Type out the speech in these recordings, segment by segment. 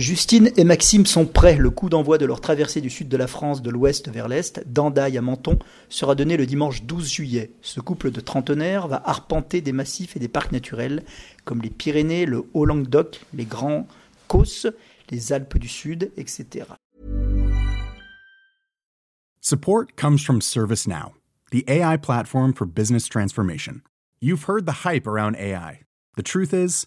Justine et Maxime sont prêts. Le coup d'envoi de leur traversée du sud de la France de l'ouest vers l'est, d'Andaille à Menton, sera donné le dimanche 12 juillet. Ce couple de trentenaires va arpenter des massifs et des parcs naturels comme les Pyrénées, le Haut-Languedoc, les Grands Causses, les Alpes du Sud, etc. Support comes from ServiceNow, the AI platform for business transformation. You've heard the hype around AI. The truth is,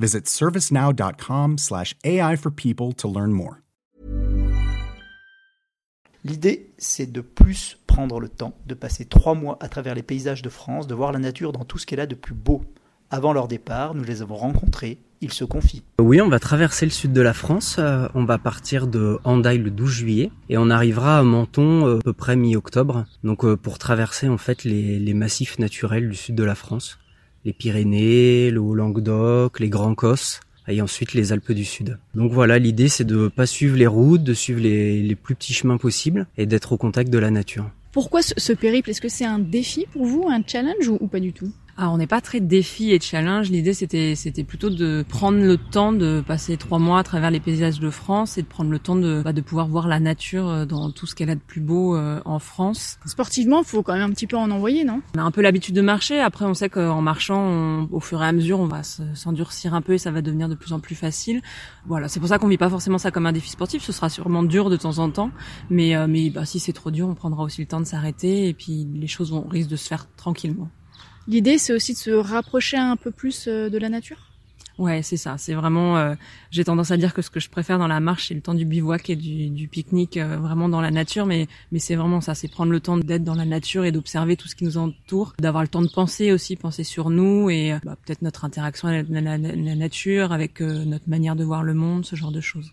Visit servicenow.com slash AI for people to learn more. L'idée, c'est de plus prendre le temps de passer trois mois à travers les paysages de France, de voir la nature dans tout ce qu'elle a de plus beau. Avant leur départ, nous les avons rencontrés, ils se confient. Oui, on va traverser le sud de la France, euh, on va partir de Handaï le 12 juillet et on arrivera à Menton euh, à peu près mi-octobre, donc euh, pour traverser en fait les, les massifs naturels du sud de la France les Pyrénées, le Haut-Languedoc, les Grands Cosses et ensuite les Alpes du Sud. Donc voilà, l'idée c'est de pas suivre les routes, de suivre les, plus petits chemins possibles et d'être au contact de la nature. Pourquoi ce, périple? Est-ce que c'est un défi pour vous, un challenge ou pas du tout? Ah, on n'est pas très défi et challenge. L'idée, c'était, c'était plutôt de prendre le temps de passer trois mois à travers les paysages de France et de prendre le temps de, bah, de pouvoir voir la nature euh, dans tout ce qu'elle a de plus beau euh, en France. Sportivement, il faut quand même un petit peu en envoyer, non? On a un peu l'habitude de marcher. Après, on sait qu'en marchant, au fur et à mesure, on va s'endurcir un peu et ça va devenir de plus en plus facile. Voilà, c'est pour ça qu'on vit pas forcément ça comme un défi sportif. Ce sera sûrement dur de temps en temps, mais, euh, mais bah, si c'est trop dur, on prendra aussi le temps de s'arrêter et puis les choses vont risquent de se faire tranquillement. L'idée, c'est aussi de se rapprocher un peu plus euh, de la nature? Ouais, c'est ça. C'est vraiment. Euh, j'ai tendance à dire que ce que je préfère dans la marche, c'est le temps du bivouac et du, pique-nique, euh, vraiment dans la nature. Mais mais c'est vraiment ça. C'est prendre le temps d'être dans la nature et d'observer tout ce qui nous entoure, d'avoir le temps de penser aussi, penser sur nous et bah, peut-être notre interaction avec la nature, avec notre manière de voir le monde, ce genre de choses.